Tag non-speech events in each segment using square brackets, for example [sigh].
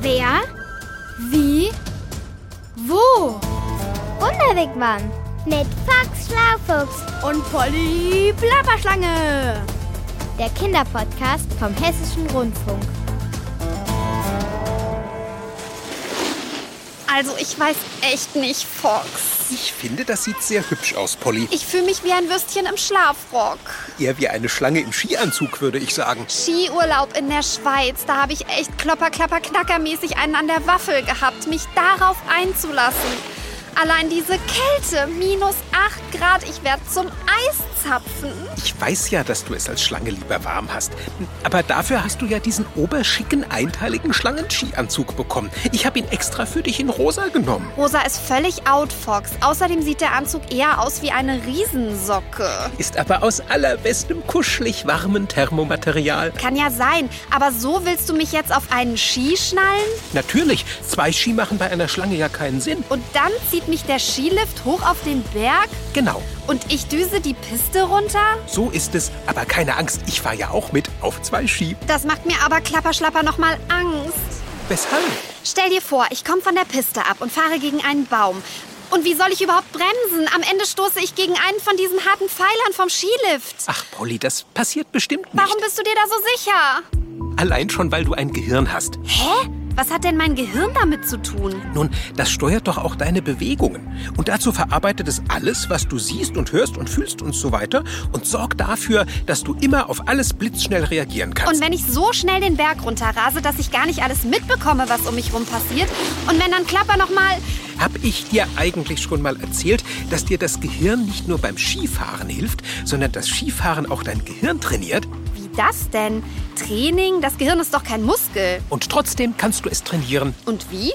Wer? Wie? Wo? Wunderwegmann mit Fox Schlaufuchs Und Polly Plapperschlange. der Kinderpodcast vom Hessischen Rundfunk. Also ich weiß echt nicht, Fox. Ich finde, das sieht sehr hübsch aus, Polly. Ich fühle mich wie ein Würstchen im Schlafrock. Eher wie eine Schlange im Skianzug, würde ich sagen. Skiurlaub in der Schweiz, da habe ich echt klopper, klapper, knackermäßig einen an der Waffel gehabt, mich darauf einzulassen. Allein diese Kälte, minus 8 Grad, ich werde zum Eiszapfen. Ich weiß ja, dass du es als Schlange lieber warm hast. Aber dafür hast du ja diesen oberschicken, einteiligen Schlangenskianzug bekommen. Ich habe ihn extra für dich in rosa genommen. Rosa ist völlig out, Fox. Außerdem sieht der Anzug eher aus wie eine Riesensocke. Ist aber aus allerbestem, kuschelig warmen Thermomaterial. Kann ja sein, aber so willst du mich jetzt auf einen Ski schnallen? Natürlich, zwei Ski machen bei einer Schlange ja keinen Sinn. Und dann zieht mich der Skilift hoch auf den Berg Genau, und ich düse die Piste runter? so ist es. Aber keine Angst, ich fahre ja auch mit auf zwei Ski. Das macht mir aber klapperschlapper noch mal Angst. Weshalb? Stell dir vor, ich komme von der Piste ab und fahre gegen einen Baum. Und wie soll ich überhaupt bremsen? Am Ende stoße ich gegen einen von diesen harten Pfeilern vom Skilift. Ach, Polly, das passiert bestimmt nicht. Warum bist du dir da so sicher? Allein schon, weil du ein Gehirn hast. Hä? Was hat denn mein Gehirn damit zu tun? Nun, das steuert doch auch deine Bewegungen. Und dazu verarbeitet es alles, was du siehst und hörst und fühlst und so weiter und sorgt dafür, dass du immer auf alles blitzschnell reagieren kannst. Und wenn ich so schnell den Berg runterrase, dass ich gar nicht alles mitbekomme, was um mich rum passiert, und wenn dann Klapper noch mal Hab ich dir eigentlich schon mal erzählt, dass dir das Gehirn nicht nur beim Skifahren hilft, sondern das Skifahren auch dein Gehirn trainiert? Wie das denn? Training? Das Gehirn ist doch kein Muskel. Und trotzdem kannst du es trainieren. Und wie?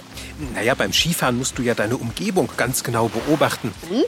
Naja, beim Skifahren musst du ja deine Umgebung ganz genau beobachten. Und?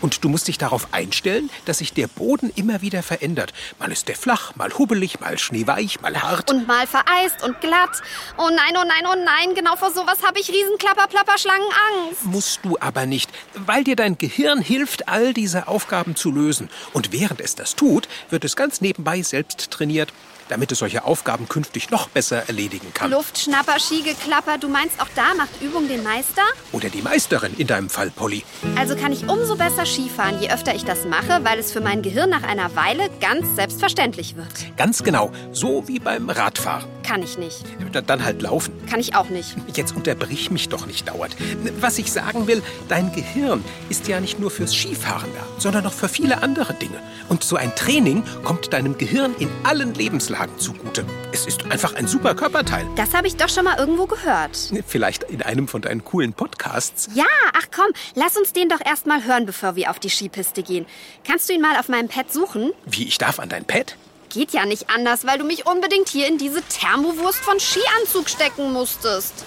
Und du musst dich darauf einstellen, dass sich der Boden immer wieder verändert. Mal ist der flach, mal hubbelig, mal schneeweich, mal hart. Und mal vereist und glatt. Oh nein, oh nein, oh nein, genau vor sowas habe ich Riesenklapper-Plapper-Schlangen Angst. Musst du aber nicht, weil dir dein Gehirn hilft, all diese Aufgaben zu lösen. Und während es das tut, wird es ganz nebenbei selbst trainiert, damit es solche Aufgaben künftig noch besser erledigen kann. Luftschnapper, Skigeklapper, du meinst auch da macht Übung den Meister? Oder die Meisterin in deinem Fall, Polly. Also kann ich umso besser Skifahren, je öfter ich das mache, weil es für mein Gehirn nach einer Weile ganz selbstverständlich wird. Ganz genau, so wie beim Radfahren. Kann ich nicht. Da- Dann halt laufen. Kann ich auch nicht. Jetzt unterbrich mich doch nicht dauernd. Was ich sagen will, dein Gehirn ist ja nicht nur fürs Skifahren da, sondern auch für viele andere Dinge. Und so ein Training kommt deinem Gehirn in allen Lebenslagen zugute. Es ist einfach ein super Körperteil. Das habe ich doch schon mal irgendwo gehört. Vielleicht in einem von deinen coolen Podcasts. Ja, ach komm, lass uns den doch erst mal hören, bevor wir auf die Skipiste gehen. Kannst du ihn mal auf meinem Pad suchen? Wie, ich darf an dein Pad? Geht ja nicht anders, weil du mich unbedingt hier in diese Thermowurst von Skianzug stecken musstest.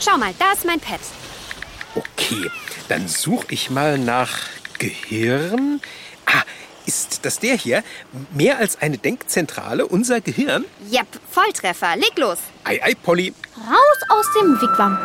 Schau mal, da ist mein Pad. Okay, dann suche ich mal nach Gehirn. Ist das der hier? Mehr als eine Denkzentrale, unser Gehirn? Jep, Volltreffer. Leg los. Ei, ei, Polly. Raus aus dem Wigwam.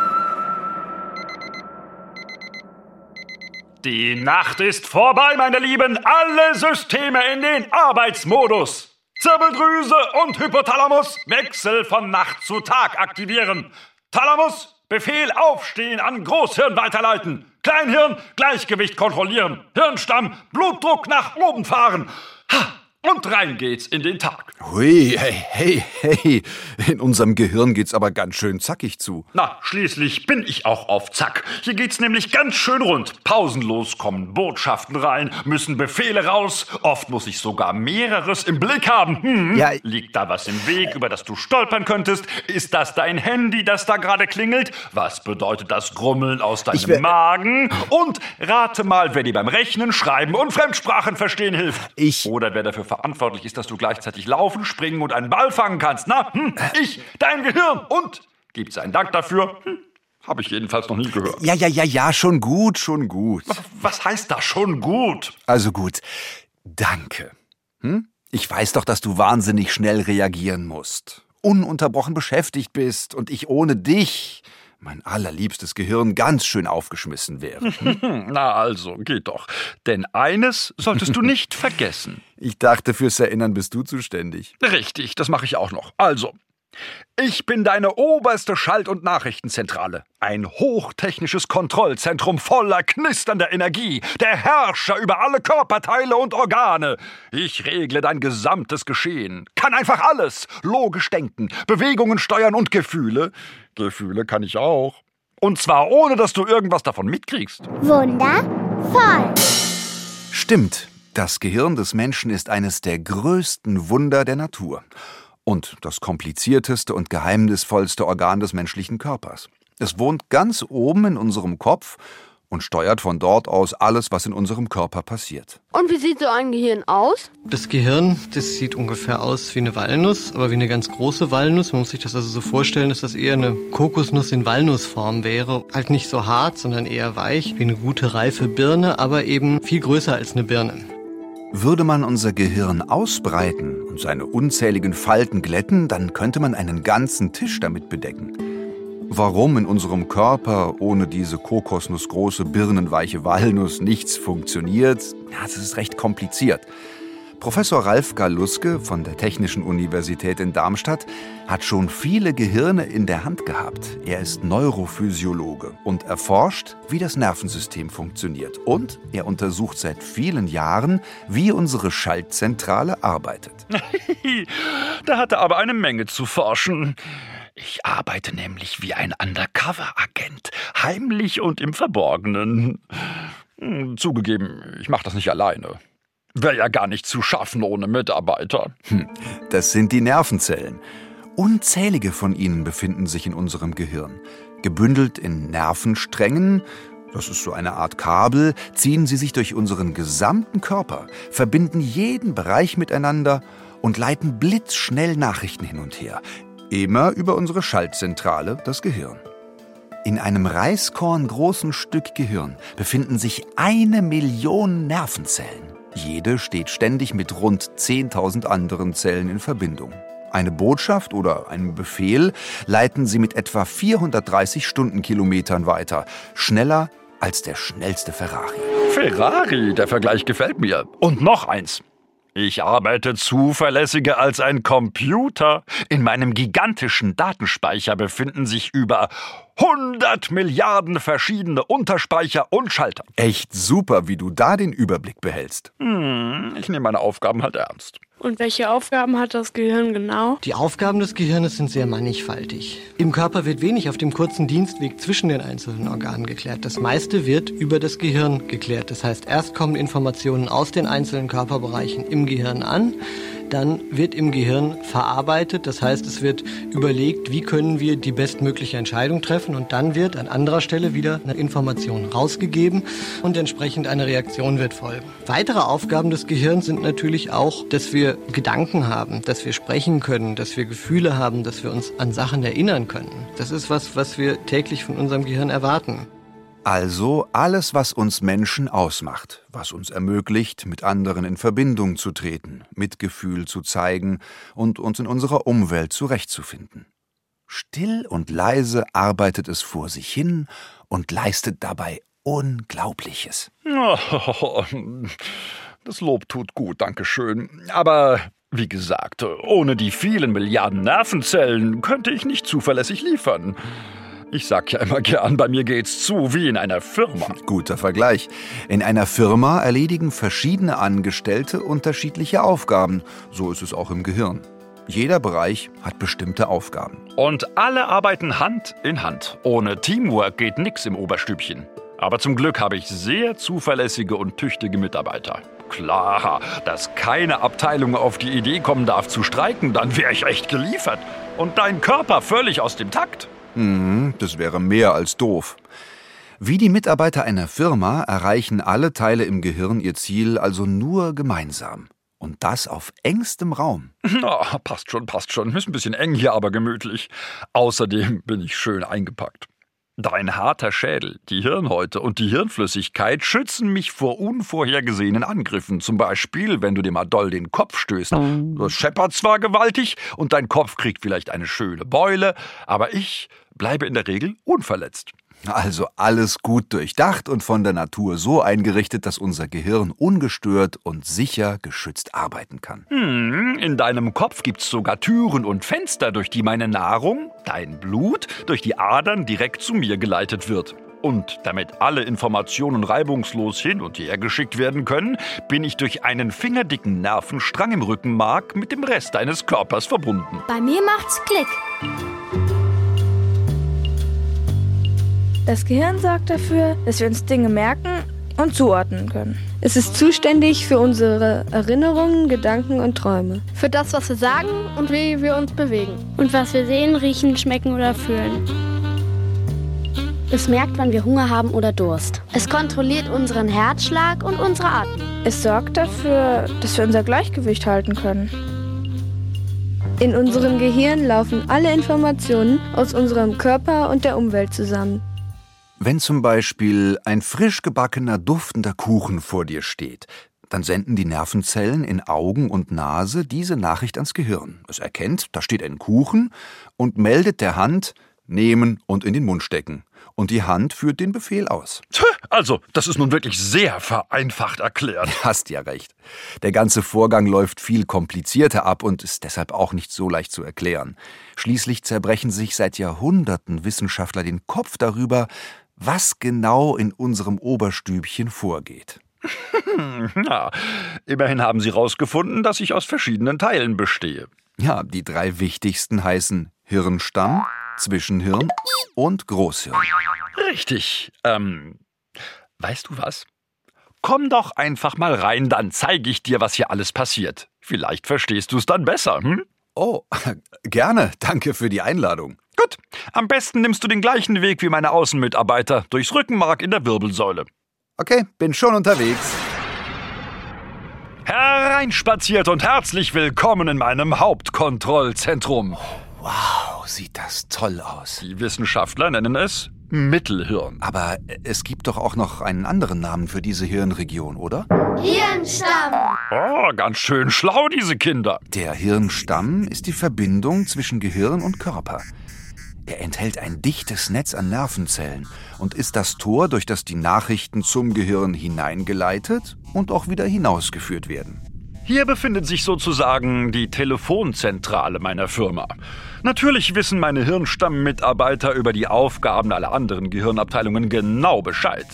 Die Nacht ist vorbei, meine Lieben. Alle Systeme in den Arbeitsmodus. Zirbeldrüse und Hypothalamus Wechsel von Nacht zu Tag aktivieren. Thalamus Befehl aufstehen an Großhirn weiterleiten. Kleinhirn Gleichgewicht kontrollieren. Hirnstamm Blutdruck nach oben fahren. Ha, und rein geht's in den Tag. Hui, hey, hey, hey. In unserem Gehirn geht's aber ganz schön zackig zu. Na, schließlich bin ich auch auf Zack. Hier geht's nämlich ganz schön rund. Pausenlos kommen Botschaften rein, müssen Befehle raus. Oft muss ich sogar mehreres im Blick haben. Hm. Ja, Liegt da was im Weg, über das du stolpern könntest? Ist das dein Handy, das da gerade klingelt? Was bedeutet das Grummeln aus deinem Magen? Und rate mal, wer dir beim Rechnen, Schreiben und Fremdsprachen verstehen hilft. Ich- Oder wer dafür verantwortlich ist, dass du gleichzeitig laufen, springen und einen Ball fangen kannst. Na, hm, ich, dein Gehirn. Und gibt's einen Dank dafür? Hm, Habe ich jedenfalls noch nie gehört. Ja, ja, ja, ja, schon gut, schon gut. Was heißt das schon gut? Also gut. Danke. Hm? Ich weiß doch, dass du wahnsinnig schnell reagieren musst. Ununterbrochen beschäftigt bist und ich ohne dich, mein allerliebstes Gehirn, ganz schön aufgeschmissen wäre. [laughs] Hm, Na also, geht doch. Denn eines solltest du nicht vergessen. Ich dachte, fürs Erinnern bist du zuständig. Richtig, das mache ich auch noch. Also, Ich bin deine oberste Schalt- und Nachrichtenzentrale. Ein hochtechnisches Kontrollzentrum voller knisternder Energie. Der Herrscher über alle Körperteile und Organe. Ich regle dein gesamtes Geschehen. Kann einfach alles. Logisch denken, Bewegungen steuern und Gefühle. Gefühle kann ich auch. Und zwar ohne, dass du irgendwas davon mitkriegst. Wundervoll. Stimmt. Das Gehirn des Menschen ist eines der größten Wunder der Natur und das komplizierteste und geheimnisvollste Organ des menschlichen Körpers. Es wohnt ganz oben in unserem Kopf und steuert von dort aus alles, was in unserem Körper passiert. Und wie sieht so ein Gehirn aus? Das Gehirn, das sieht ungefähr aus wie eine Walnuss, aber wie eine ganz große Walnuss. Man muss sich das also so vorstellen, dass das eher eine Kokosnuss in Walnussform wäre. Halt nicht so hart, sondern eher weich, wie eine gute reife Birne, aber eben viel größer als eine Birne. Würde man unser Gehirn ausbreiten und seine unzähligen Falten glätten, dann könnte man einen ganzen Tisch damit bedecken. Warum in unserem Körper ohne diese kokosnussgroße birnenweiche Walnuss nichts funktioniert, das ist recht kompliziert. Professor Ralf Galuske von der Technischen Universität in Darmstadt hat schon viele Gehirne in der Hand gehabt. Er ist Neurophysiologe und erforscht, wie das Nervensystem funktioniert. Und er untersucht seit vielen Jahren, wie unsere Schaltzentrale arbeitet. [laughs] da hat er aber eine Menge zu forschen. Ich arbeite nämlich wie ein Undercover-Agent, heimlich und im Verborgenen. Hm, Zugegeben, ich mache das nicht alleine. Wäre ja gar nicht zu schaffen ohne Mitarbeiter. Hm, das sind die Nervenzellen. Unzählige von ihnen befinden sich in unserem Gehirn. Gebündelt in Nervensträngen, das ist so eine Art Kabel, ziehen sie sich durch unseren gesamten Körper, verbinden jeden Bereich miteinander und leiten blitzschnell Nachrichten hin und her. Immer über unsere Schaltzentrale, das Gehirn. In einem Reiskorn großen Stück Gehirn befinden sich eine Million Nervenzellen. Jede steht ständig mit rund 10.000 anderen Zellen in Verbindung. Eine Botschaft oder einen Befehl leiten sie mit etwa 430 Stundenkilometern weiter, schneller als der schnellste Ferrari. Ferrari, der Vergleich gefällt mir. Und noch eins. Ich arbeite zuverlässiger als ein Computer. In meinem gigantischen Datenspeicher befinden sich über 100 Milliarden verschiedene Unterspeicher und Schalter. Echt super, wie du da den Überblick behältst. Hm, ich nehme meine Aufgaben halt ernst. Und welche Aufgaben hat das Gehirn genau? Die Aufgaben des Gehirns sind sehr mannigfaltig. Im Körper wird wenig auf dem kurzen Dienstweg zwischen den einzelnen Organen geklärt. Das meiste wird über das Gehirn geklärt. Das heißt, erst kommen Informationen aus den einzelnen Körperbereichen im Gehirn an dann wird im Gehirn verarbeitet. Das heißt, es wird überlegt, wie können wir die bestmögliche Entscheidung treffen und dann wird an anderer Stelle wieder eine Information rausgegeben und entsprechend eine Reaktion wird folgen. Weitere Aufgaben des Gehirns sind natürlich auch, dass wir Gedanken haben, dass wir sprechen können, dass wir Gefühle haben, dass wir uns an Sachen erinnern können. Das ist was, was wir täglich von unserem Gehirn erwarten. Also alles, was uns Menschen ausmacht, was uns ermöglicht, mit anderen in Verbindung zu treten, Mitgefühl zu zeigen und uns in unserer Umwelt zurechtzufinden. Still und leise arbeitet es vor sich hin und leistet dabei Unglaubliches. [laughs] Das Lob tut gut, danke schön. Aber wie gesagt, ohne die vielen Milliarden Nervenzellen könnte ich nicht zuverlässig liefern. Ich sag ja immer gern, bei mir geht's zu wie in einer Firma. [laughs] Guter Vergleich. In einer Firma erledigen verschiedene Angestellte unterschiedliche Aufgaben. So ist es auch im Gehirn. Jeder Bereich hat bestimmte Aufgaben. Und alle arbeiten Hand in Hand. Ohne Teamwork geht nix im Oberstübchen. Aber zum Glück habe ich sehr zuverlässige und tüchtige Mitarbeiter. Klar, dass keine Abteilung auf die Idee kommen darf zu streiken, dann wäre ich echt geliefert. Und dein Körper völlig aus dem Takt. Mhm, das wäre mehr als doof. Wie die Mitarbeiter einer Firma erreichen alle Teile im Gehirn ihr Ziel also nur gemeinsam. Und das auf engstem Raum. [laughs] Na, passt schon, passt schon. Ist ein bisschen eng hier, aber gemütlich. Außerdem bin ich schön eingepackt. Dein harter Schädel, die Hirnhäute und die Hirnflüssigkeit schützen mich vor unvorhergesehenen Angriffen. Zum Beispiel, wenn du dir mal doll den Kopf stößt. Das scheppert zwar gewaltig und dein Kopf kriegt vielleicht eine schöne Beule, aber ich bleibe in der Regel unverletzt. Also alles gut durchdacht und von der Natur so eingerichtet, dass unser Gehirn ungestört und sicher geschützt arbeiten kann. Hm, in deinem Kopf gibt's sogar Türen und Fenster, durch die meine Nahrung, dein Blut, durch die Adern direkt zu mir geleitet wird. Und damit alle Informationen reibungslos hin und her geschickt werden können, bin ich durch einen fingerdicken Nervenstrang im Rückenmark mit dem Rest deines Körpers verbunden. Bei mir macht's Klick. Das Gehirn sorgt dafür, dass wir uns Dinge merken und zuordnen können. Es ist zuständig für unsere Erinnerungen, Gedanken und Träume. Für das, was wir sagen und wie wir uns bewegen. Und was wir sehen, riechen, schmecken oder fühlen. Es merkt, wann wir Hunger haben oder Durst. Es kontrolliert unseren Herzschlag und unsere Atmung. Es sorgt dafür, dass wir unser Gleichgewicht halten können. In unserem Gehirn laufen alle Informationen aus unserem Körper und der Umwelt zusammen. Wenn zum Beispiel ein frisch gebackener, duftender Kuchen vor dir steht, dann senden die Nervenzellen in Augen und Nase diese Nachricht ans Gehirn. Es erkennt, da steht ein Kuchen und meldet der Hand, nehmen und in den Mund stecken. Und die Hand führt den Befehl aus. Also, das ist nun wirklich sehr vereinfacht erklärt. [laughs] Hast ja recht. Der ganze Vorgang läuft viel komplizierter ab und ist deshalb auch nicht so leicht zu erklären. Schließlich zerbrechen sich seit Jahrhunderten Wissenschaftler den Kopf darüber, was genau in unserem Oberstübchen vorgeht. [laughs] ja, immerhin haben Sie herausgefunden, dass ich aus verschiedenen Teilen bestehe. Ja, die drei wichtigsten heißen Hirnstamm, Zwischenhirn und Großhirn. Richtig. Ähm, weißt du was? Komm doch einfach mal rein, dann zeige ich dir, was hier alles passiert. Vielleicht verstehst du es dann besser, hm? Oh, [laughs] gerne. Danke für die Einladung. Gut. Am besten nimmst du den gleichen Weg wie meine Außenmitarbeiter, durchs Rückenmark in der Wirbelsäule. Okay, bin schon unterwegs. Hereinspaziert und herzlich willkommen in meinem Hauptkontrollzentrum. Wow, sieht das toll aus. Die Wissenschaftler nennen es Mittelhirn. Aber es gibt doch auch noch einen anderen Namen für diese Hirnregion, oder? Hirnstamm. Oh, ganz schön schlau, diese Kinder. Der Hirnstamm ist die Verbindung zwischen Gehirn und Körper. Er enthält ein dichtes Netz an Nervenzellen und ist das Tor, durch das die Nachrichten zum Gehirn hineingeleitet und auch wieder hinausgeführt werden. Hier befindet sich sozusagen die Telefonzentrale meiner Firma. Natürlich wissen meine Hirnstammmitarbeiter über die Aufgaben aller anderen Gehirnabteilungen genau Bescheid.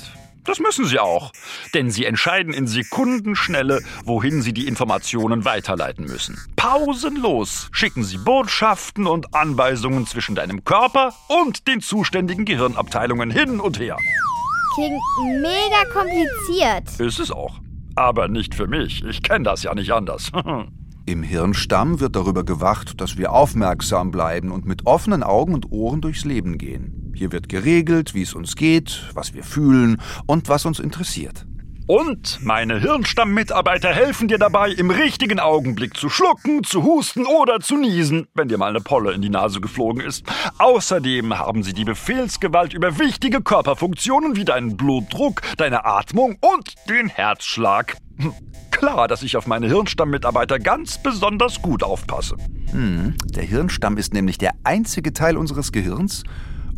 Das müssen sie auch, denn sie entscheiden in Sekundenschnelle, wohin sie die Informationen weiterleiten müssen. Pausenlos schicken sie Botschaften und Anweisungen zwischen deinem Körper und den zuständigen Gehirnabteilungen hin und her. Klingt mega kompliziert. Ist es auch. Aber nicht für mich. Ich kenne das ja nicht anders. [laughs] Im Hirnstamm wird darüber gewacht, dass wir aufmerksam bleiben und mit offenen Augen und Ohren durchs Leben gehen. Hier wird geregelt, wie es uns geht, was wir fühlen und was uns interessiert. Und meine Hirnstammmitarbeiter helfen dir dabei, im richtigen Augenblick zu schlucken, zu husten oder zu niesen, wenn dir mal eine Polle in die Nase geflogen ist. Außerdem haben sie die Befehlsgewalt über wichtige Körperfunktionen wie deinen Blutdruck, deine Atmung und den Herzschlag. Klar, dass ich auf meine Hirnstammmitarbeiter ganz besonders gut aufpasse. Hm, der Hirnstamm ist nämlich der einzige Teil unseres Gehirns,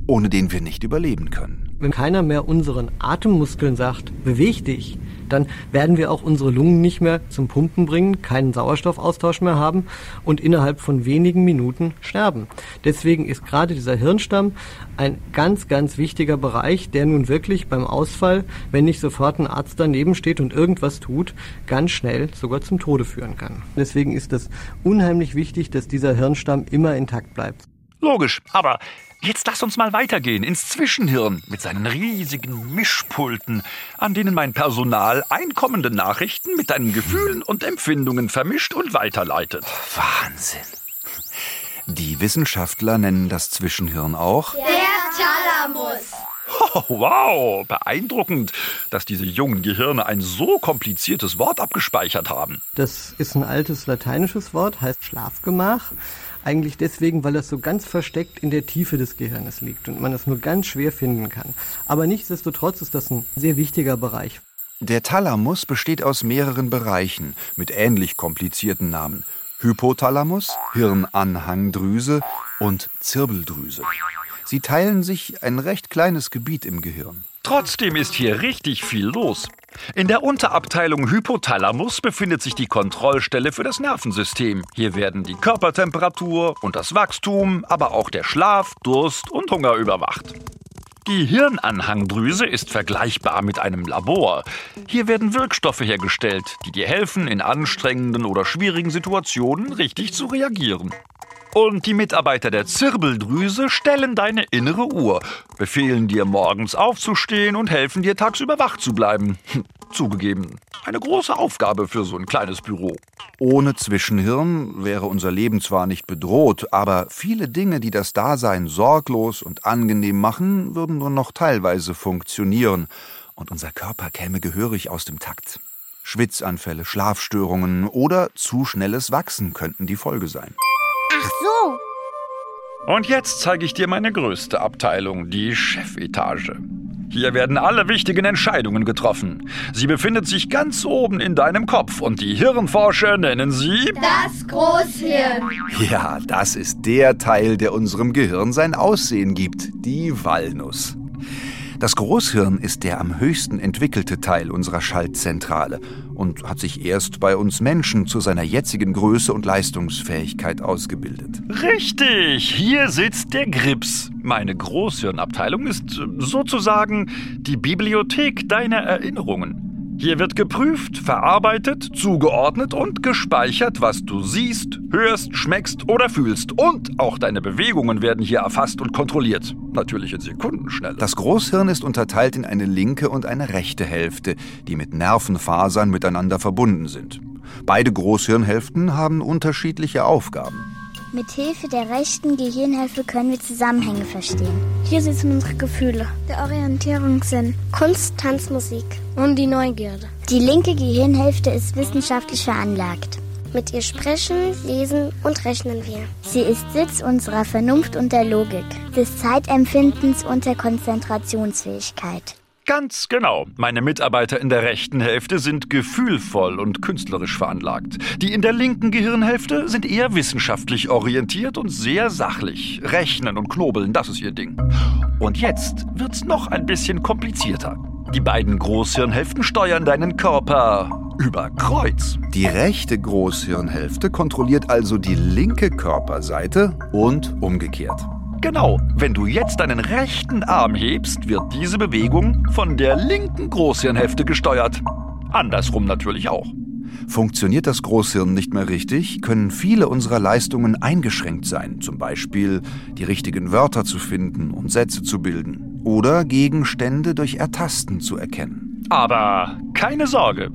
ohne den wir nicht überleben können. Wenn keiner mehr unseren Atemmuskeln sagt, beweg dich, dann werden wir auch unsere Lungen nicht mehr zum Pumpen bringen, keinen Sauerstoffaustausch mehr haben und innerhalb von wenigen Minuten sterben. Deswegen ist gerade dieser Hirnstamm ein ganz, ganz wichtiger Bereich, der nun wirklich beim Ausfall, wenn nicht sofort ein Arzt daneben steht und irgendwas tut, ganz schnell sogar zum Tode führen kann. Deswegen ist es unheimlich wichtig, dass dieser Hirnstamm immer intakt bleibt. Logisch, aber Jetzt lass uns mal weitergehen ins Zwischenhirn mit seinen riesigen Mischpulten, an denen mein Personal einkommende Nachrichten mit deinen Gefühlen und Empfindungen vermischt und weiterleitet. Wahnsinn. Die Wissenschaftler nennen das Zwischenhirn auch der Thalamus. Oh, wow, beeindruckend, dass diese jungen Gehirne ein so kompliziertes Wort abgespeichert haben. Das ist ein altes lateinisches Wort, heißt Schlafgemach. Eigentlich deswegen, weil das so ganz versteckt in der Tiefe des Gehirnes liegt und man es nur ganz schwer finden kann. Aber nichtsdestotrotz ist das ein sehr wichtiger Bereich. Der Thalamus besteht aus mehreren Bereichen mit ähnlich komplizierten Namen. Hypothalamus, Hirnanhangdrüse und Zirbeldrüse. Sie teilen sich ein recht kleines Gebiet im Gehirn. Trotzdem ist hier richtig viel los. In der Unterabteilung Hypothalamus befindet sich die Kontrollstelle für das Nervensystem. Hier werden die Körpertemperatur und das Wachstum, aber auch der Schlaf, Durst und Hunger überwacht. Die Hirnanhangdrüse ist vergleichbar mit einem Labor. Hier werden Wirkstoffe hergestellt, die dir helfen, in anstrengenden oder schwierigen Situationen richtig zu reagieren. Und die Mitarbeiter der Zirbeldrüse stellen deine innere Uhr, befehlen dir morgens aufzustehen und helfen dir tagsüber wach zu bleiben. Hm, zugegeben, eine große Aufgabe für so ein kleines Büro. Ohne Zwischenhirn wäre unser Leben zwar nicht bedroht, aber viele Dinge, die das Dasein sorglos und angenehm machen, würden nur noch teilweise funktionieren und unser Körper käme gehörig aus dem Takt. Schwitzanfälle, Schlafstörungen oder zu schnelles Wachsen könnten die Folge sein. Ach so. Und jetzt zeige ich dir meine größte Abteilung, die Chefetage. Hier werden alle wichtigen Entscheidungen getroffen. Sie befindet sich ganz oben in deinem Kopf und die Hirnforscher nennen sie Das Großhirn. Ja, das ist der Teil, der unserem Gehirn sein Aussehen gibt, die Walnuss. Das Großhirn ist der am höchsten entwickelte Teil unserer Schaltzentrale und hat sich erst bei uns Menschen zu seiner jetzigen Größe und Leistungsfähigkeit ausgebildet. Richtig, hier sitzt der Grips. Meine Großhirnabteilung ist sozusagen die Bibliothek deiner Erinnerungen. Hier wird geprüft, verarbeitet, zugeordnet und gespeichert, was du siehst, hörst, schmeckst oder fühlst. Und auch deine Bewegungen werden hier erfasst und kontrolliert. Natürlich in Sekundenschnelle. Das Großhirn ist unterteilt in eine linke und eine rechte Hälfte, die mit Nervenfasern miteinander verbunden sind. Beide Großhirnhälften haben unterschiedliche Aufgaben. Mit Hilfe der rechten Gehirnhälfte können wir Zusammenhänge verstehen. Hier sitzen unsere Gefühle. Der Orientierungssinn. Kunst, Tanz, Musik. Und die Neugierde. Die linke Gehirnhälfte ist wissenschaftlich veranlagt. Mit ihr sprechen, lesen und rechnen wir. Sie ist Sitz unserer Vernunft und der Logik, des Zeitempfindens und der Konzentrationsfähigkeit. Ganz genau. Meine Mitarbeiter in der rechten Hälfte sind gefühlvoll und künstlerisch veranlagt. Die in der linken Gehirnhälfte sind eher wissenschaftlich orientiert und sehr sachlich. Rechnen und knobeln, das ist ihr Ding. Und jetzt wird's noch ein bisschen komplizierter. Die beiden Großhirnhälften steuern deinen Körper über Kreuz. Die rechte Großhirnhälfte kontrolliert also die linke Körperseite und umgekehrt. Genau, wenn du jetzt deinen rechten Arm hebst, wird diese Bewegung von der linken Großhirnhälfte gesteuert. Andersrum natürlich auch. Funktioniert das Großhirn nicht mehr richtig, können viele unserer Leistungen eingeschränkt sein, zum Beispiel die richtigen Wörter zu finden und Sätze zu bilden oder Gegenstände durch Ertasten zu erkennen. Aber keine Sorge,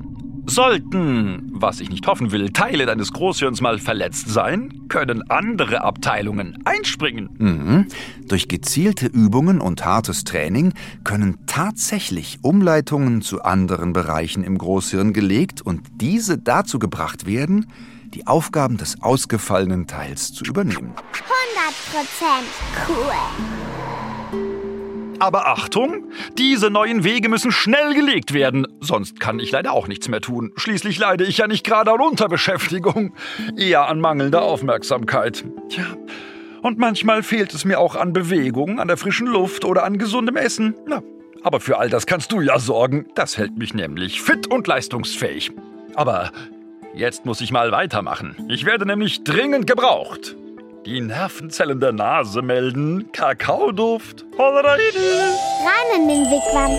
Sollten, was ich nicht hoffen will, Teile deines Großhirns mal verletzt sein, können andere Abteilungen einspringen. Mhm. Durch gezielte Übungen und hartes Training können tatsächlich Umleitungen zu anderen Bereichen im Großhirn gelegt und diese dazu gebracht werden, die Aufgaben des ausgefallenen Teils zu übernehmen. 100 Prozent cool. Aber Achtung, diese neuen Wege müssen schnell gelegt werden, sonst kann ich leider auch nichts mehr tun. Schließlich leide ich ja nicht gerade an Unterbeschäftigung, eher an mangelnder Aufmerksamkeit. Tja, und manchmal fehlt es mir auch an Bewegung, an der frischen Luft oder an gesundem Essen. Na, aber für all das kannst du ja sorgen. Das hält mich nämlich fit und leistungsfähig. Aber jetzt muss ich mal weitermachen. Ich werde nämlich dringend gebraucht. Die Nervenzellen der Nase melden Kakaoduft. Rein in den Wigwam.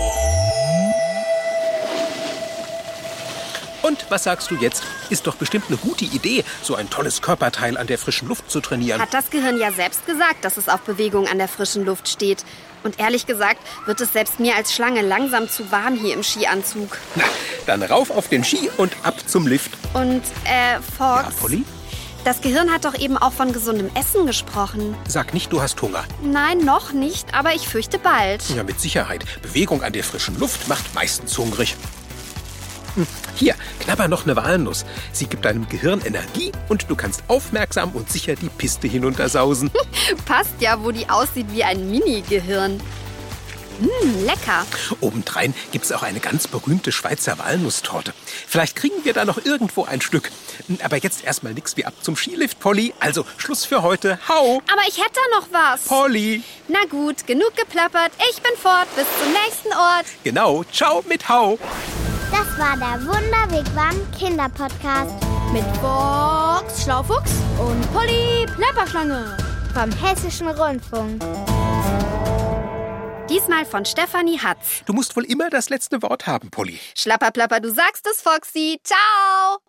Und was sagst du jetzt? Ist doch bestimmt eine gute Idee, so ein tolles Körperteil an der frischen Luft zu trainieren. Hat das Gehirn ja selbst gesagt, dass es auf Bewegung an der frischen Luft steht. Und ehrlich gesagt wird es selbst mir als Schlange langsam zu warm hier im Skianzug. Na, dann rauf auf den Ski und ab zum Lift. Und, äh, Fox. Ja, Polly? Das Gehirn hat doch eben auch von gesundem Essen gesprochen. Sag nicht, du hast Hunger. Nein, noch nicht, aber ich fürchte bald. Ja, mit Sicherheit. Bewegung an der frischen Luft macht meistens hungrig. Hm, Hier, knabber noch eine Walnuss. Sie gibt deinem Gehirn Energie und du kannst aufmerksam und sicher die Piste hinuntersausen. [laughs] Passt ja, wo die aussieht wie ein Mini-Gehirn. Mmm, lecker. Obendrein gibt's auch eine ganz berühmte Schweizer Walnusstorte. Vielleicht kriegen wir da noch irgendwo ein Stück. Aber jetzt erstmal nix wie ab zum Skilift, Polly. Also Schluss für heute. Hau! Aber ich hätte da noch was. Polly! Na gut, genug geplappert. Ich bin fort. Bis zum nächsten Ort. Genau. Ciao mit Hau. Das war der Wunderweg Warm Kinderpodcast Mit Box Schlaufuchs und Polly Plapperschlange. vom Hessischen Rundfunk. Diesmal von Stefanie Hatz. Du musst wohl immer das letzte Wort haben, Polly. Schlapperplapper, du sagst es, Foxy. Ciao.